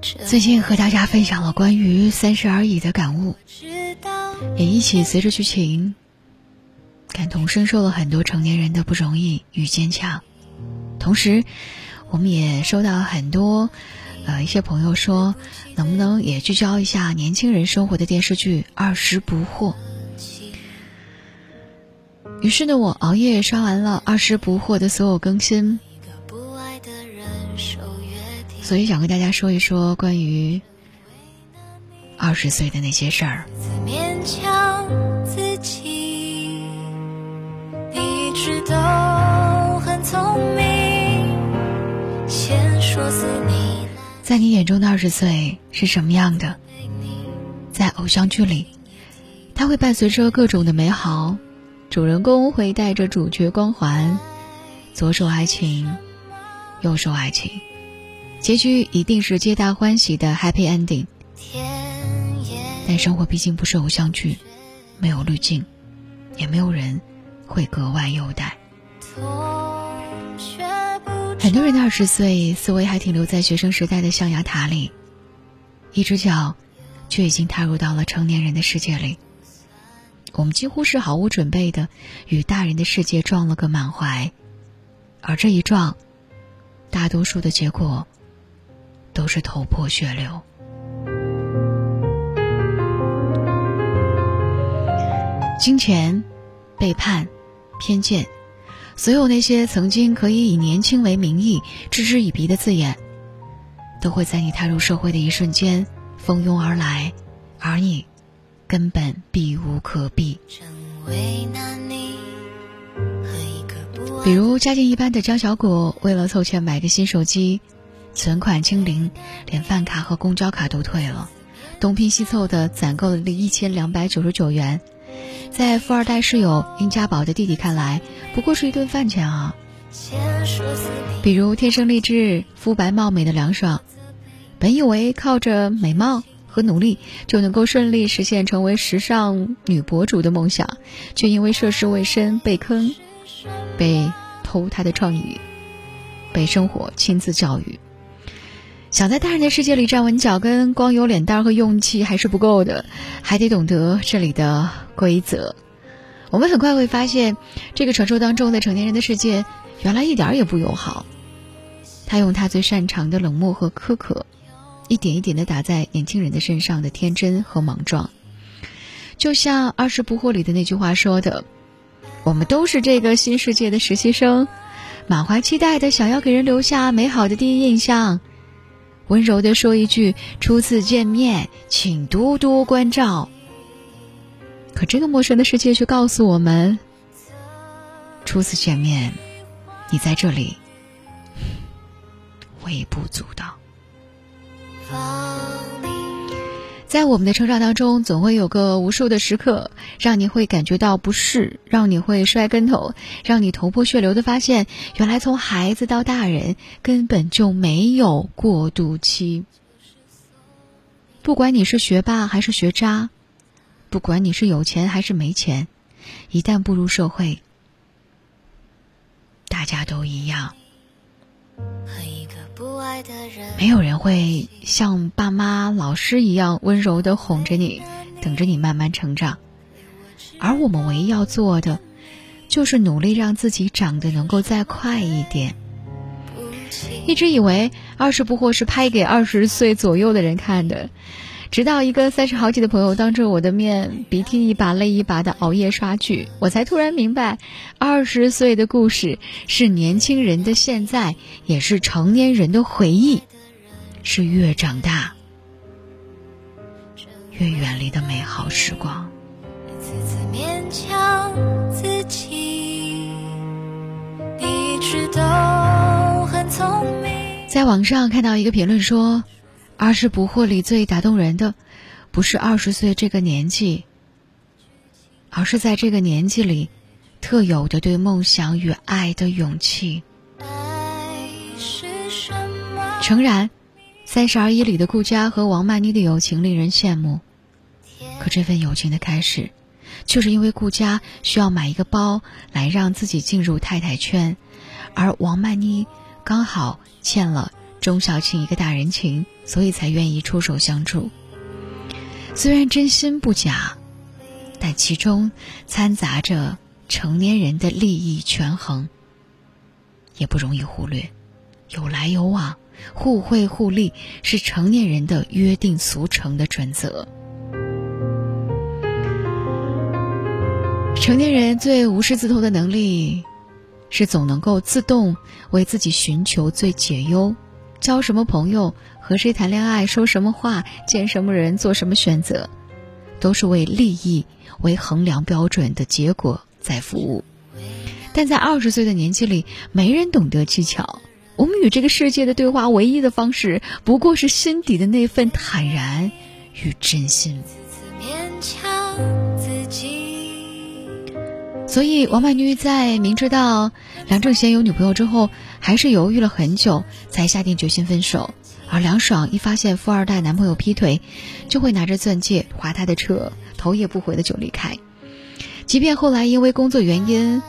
最近和大家分享了关于三十而已的感悟，也一起随着剧情感同身受了很多成年人的不容易与坚强。同时，我们也收到很多呃一些朋友说，能不能也聚焦一下年轻人生活的电视剧《二十不惑》。于是呢，我熬夜刷完了《二十不惑》的所有更新。所以想跟大家说一说关于二十岁的那些事儿。在你眼中的二十岁是什么样的？在偶像剧里，它会伴随着各种的美好，主人公会带着主角光环，左手爱情，右手爱情。结局一定是皆大欢喜的 happy ending，但生活毕竟不是偶像剧，没有滤镜，也没有人会格外优待。很多人的二十岁思维还停留在学生时代的象牙塔里，一只脚却已经踏入到了成年人的世界里。我们几乎是毫无准备的与大人的世界撞了个满怀，而这一撞，大多数的结果。都是头破血流，金钱、背叛、偏见，所有那些曾经可以以年轻为名义嗤之以鼻的字眼，都会在你踏入社会的一瞬间蜂拥而来，而你根本避无可避。比如家境一般的张小果，为了凑钱买个新手机。存款清零，连饭卡和公交卡都退了，东拼西凑的攒够了一千两百九十九元，在富二代室友殷家宝的弟弟看来，不过是一顿饭钱啊。比如天生丽质、肤白貌美的梁爽，本以为靠着美貌和努力就能够顺利实现成为时尚女博主的梦想，却因为涉世未深被坑，被偷她的创意，被生活亲自教育。想在大人的世界里站稳脚跟，光有脸蛋和勇气还是不够的，还得懂得这里的规则。我们很快会发现，这个传说当中的成年人的世界，原来一点也不友好。他用他最擅长的冷漠和苛刻，一点一点的打在年轻人的身上的天真和莽撞。就像《二十不惑》里的那句话说的：“我们都是这个新世界的实习生，满怀期待的想要给人留下美好的第一印象。”温柔的说一句：“初次见面，请多多关照。”可这个陌生的世界却告诉我们：“初次见面，你在这里，微不足道。”在我们的成长当中，总会有个无数的时刻，让你会感觉到不适，让你会摔跟头，让你头破血流的发现，原来从孩子到大人根本就没有过渡期。不管你是学霸还是学渣，不管你是有钱还是没钱，一旦步入社会，大家都一样。没有人会像爸妈、老师一样温柔的哄着你，等着你慢慢成长。而我们唯一要做的，就是努力让自己长得能够再快一点。一直以为《二十不惑》是拍给二十岁左右的人看的。直到一个三十好几的朋友当着我的面鼻涕一把泪一把的熬夜刷剧，我才突然明白，二十岁的故事是年轻人的现在，也是成年人的回忆，是越长大越远离的美好时光。在网上看到一个评论说。二十不惑里最打动人的，不是二十岁这个年纪，而是在这个年纪里，特有的对梦想与爱的勇气。诚然，《三十而已》里的顾佳和王曼妮的友情令人羡慕，可这份友情的开始，就是因为顾佳需要买一个包来让自己进入太太圈，而王曼妮刚好欠了。钟小青一个大人情，所以才愿意出手相助。虽然真心不假，但其中掺杂着成年人的利益权衡，也不容易忽略。有来有往，互惠互利，是成年人的约定俗成的准则。成年人最无师自通的能力，是总能够自动为自己寻求最解忧。交什么朋友，和谁谈恋爱，说什么话，见什么人，做什么选择，都是为利益为衡量标准的结果在服务。但在二十岁的年纪里，没人懂得技巧。我们与这个世界的对话，唯一的方式不过是心底的那份坦然与真心。所以，王曼妮在明知道梁正贤有女朋友之后，还是犹豫了很久，才下定决心分手。而梁爽一发现富二代男朋友劈腿，就会拿着钻戒划他的车，头也不回的就离开。即便后来因为工作原因。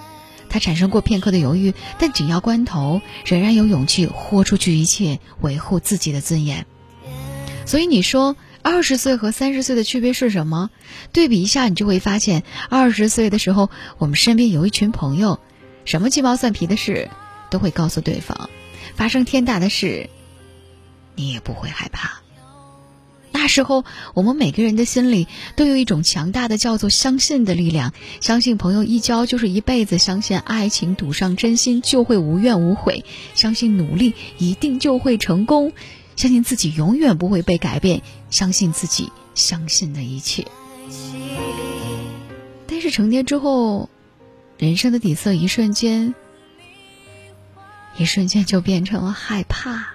他产生过片刻的犹豫，但紧要关头仍然有勇气豁出去一切，维护自己的尊严。所以你说，二十岁和三十岁的区别是什么？对比一下，你就会发现，二十岁的时候，我们身边有一群朋友，什么鸡毛蒜皮的事都会告诉对方，发生天大的事，你也不会害怕。那时候，我们每个人的心里都有一种强大的叫做相信的力量，相信朋友一交就是一辈子，相信爱情赌上真心就会无怨无悔，相信努力一定就会成功，相信自己永远不会被改变，相信自己相信的一切。但是成年之后，人生的底色一瞬间，一瞬间就变成了害怕。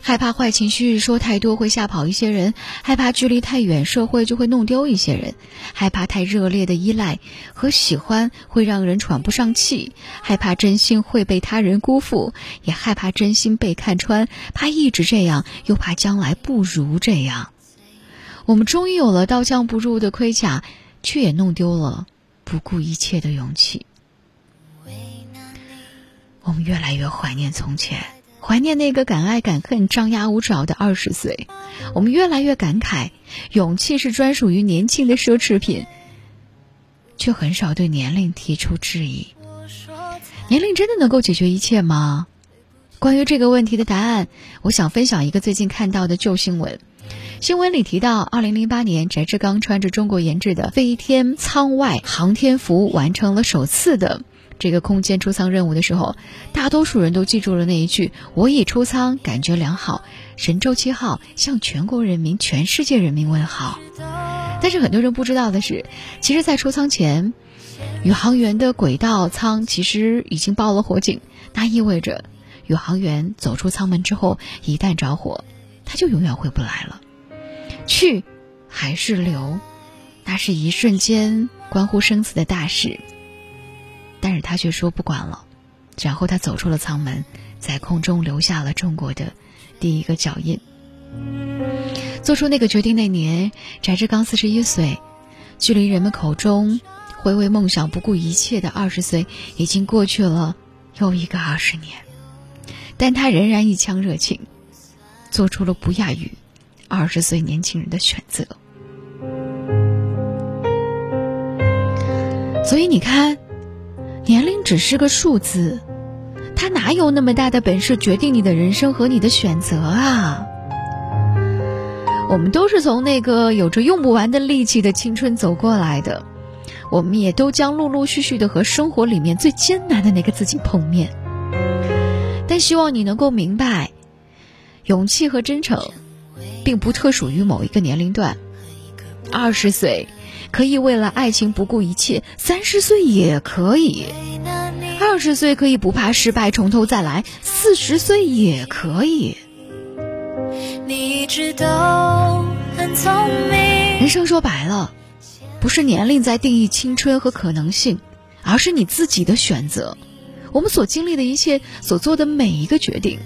害怕坏情绪说太多会吓跑一些人，害怕距离太远社会就会弄丢一些人，害怕太热烈的依赖和喜欢会让人喘不上气，害怕真心会被他人辜负，也害怕真心被看穿，怕一直这样，又怕将来不如这样。我们终于有了刀枪不入的盔甲，却也弄丢了不顾一切的勇气。我们越来越怀念从前。怀念那个敢爱敢恨、张牙舞爪的二十岁，我们越来越感慨，勇气是专属于年轻的奢侈品，却很少对年龄提出质疑。年龄真的能够解决一切吗？关于这个问题的答案，我想分享一个最近看到的旧新闻。新闻里提到，二零零八年，翟志刚穿着中国研制的飞天舱外航天服，完成了首次的。这个空间出舱任务的时候，大多数人都记住了那一句：“我已出舱，感觉良好。”神舟七号向全国人民、全世界人民问好。但是很多人不知道的是，其实，在出舱前，宇航员的轨道舱其实已经报了火警，那意味着宇航员走出舱门之后，一旦着火，他就永远回不来了。去还是留，那是一瞬间关乎生死的大事。但是他却说不管了，然后他走出了舱门，在空中留下了中国的第一个脚印。做出那个决定那年，翟志刚四十一岁，距离人们口中会为梦想不顾一切的二十岁，已经过去了又一个二十年。但他仍然一腔热情，做出了不亚于二十岁年轻人的选择。所以你看。年龄只是个数字，他哪有那么大的本事决定你的人生和你的选择啊？我们都是从那个有着用不完的力气的青春走过来的，我们也都将陆陆续续的和生活里面最艰难的那个自己碰面。但希望你能够明白，勇气和真诚，并不特属于某一个年龄段。二十岁。可以为了爱情不顾一切，三十岁也可以；二十岁可以不怕失败，从头再来；四十岁也可以。人生说白了，不是年龄在定义青春和可能性，而是你自己的选择。我们所经历的一切，所做的每一个决定，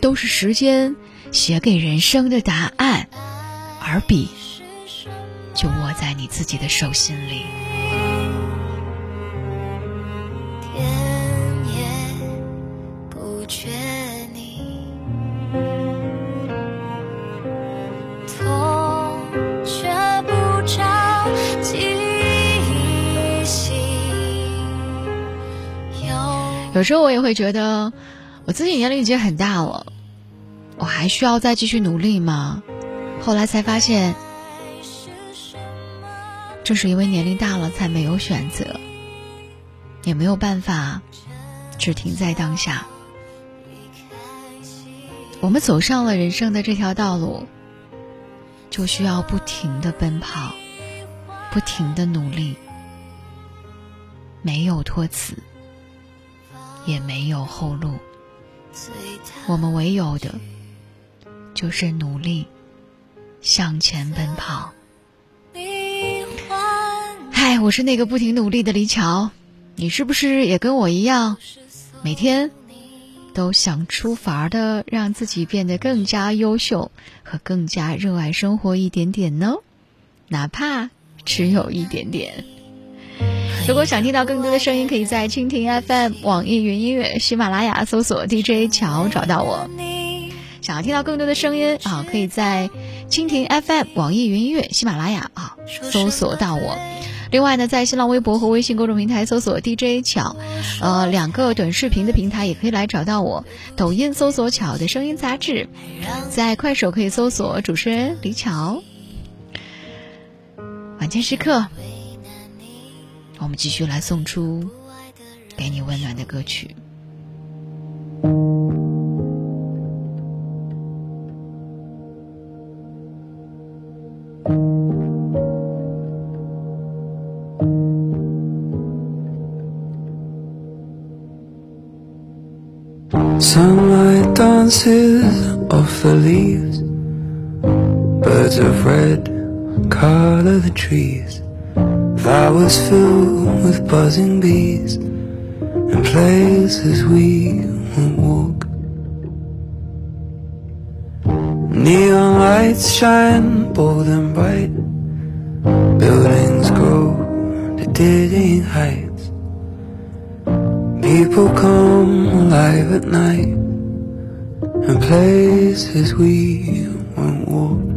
都是时间写给人生的答案，而笔。就握在你自己的手心里。不觉你痛却不着有时候我也会觉得我自己年龄已经很大了我还需要再继续努力吗？后来才发现正是因为年龄大了，才没有选择，也没有办法只停在当下。我们走上了人生的这条道路，就需要不停的奔跑，不停的努力，没有托词，也没有后路。我们唯有的，就是努力向前奔跑。我是那个不停努力的李乔，你是不是也跟我一样，每天？都想出法儿的让自己变得更加优秀和更加热爱生活一点点呢，哪怕只有一点点。如果想听到更多的声音，可以在蜻蜓 FM、网易云音乐、喜马拉雅搜索 DJ 乔找到我。想要听到更多的声音啊，可以在蜻蜓 FM、网易云音乐、喜马拉雅啊搜索到我。另外呢，在新浪微博和微信公众平台搜索 DJ 巧，呃，两个短视频的平台也可以来找到我。抖音搜索“巧的声音杂志”，在快手可以搜索主持人李巧。晚间时刻，我们继续来送出给你温暖的歌曲。Dances off the leaves Birds of red color the trees Flowers filled with buzzing bees And places we won't walk. Neon lights shine bold and bright. Buildings grow to dizzying heights. People come alive at night And places we won't walk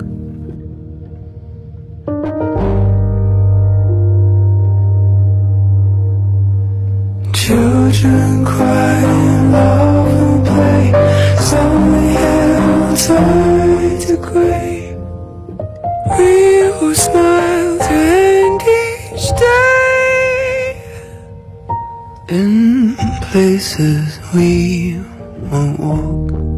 Children cry and love and play. Suddenly heaven turn to grey We will smile to end each day. In places we won't walk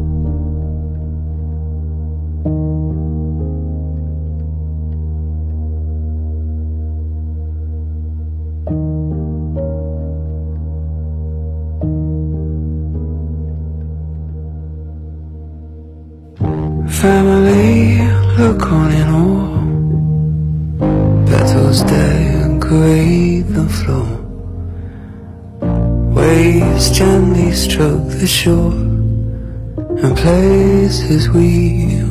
in awe Petals decorate the floor. Waves gently stroke the shore And places we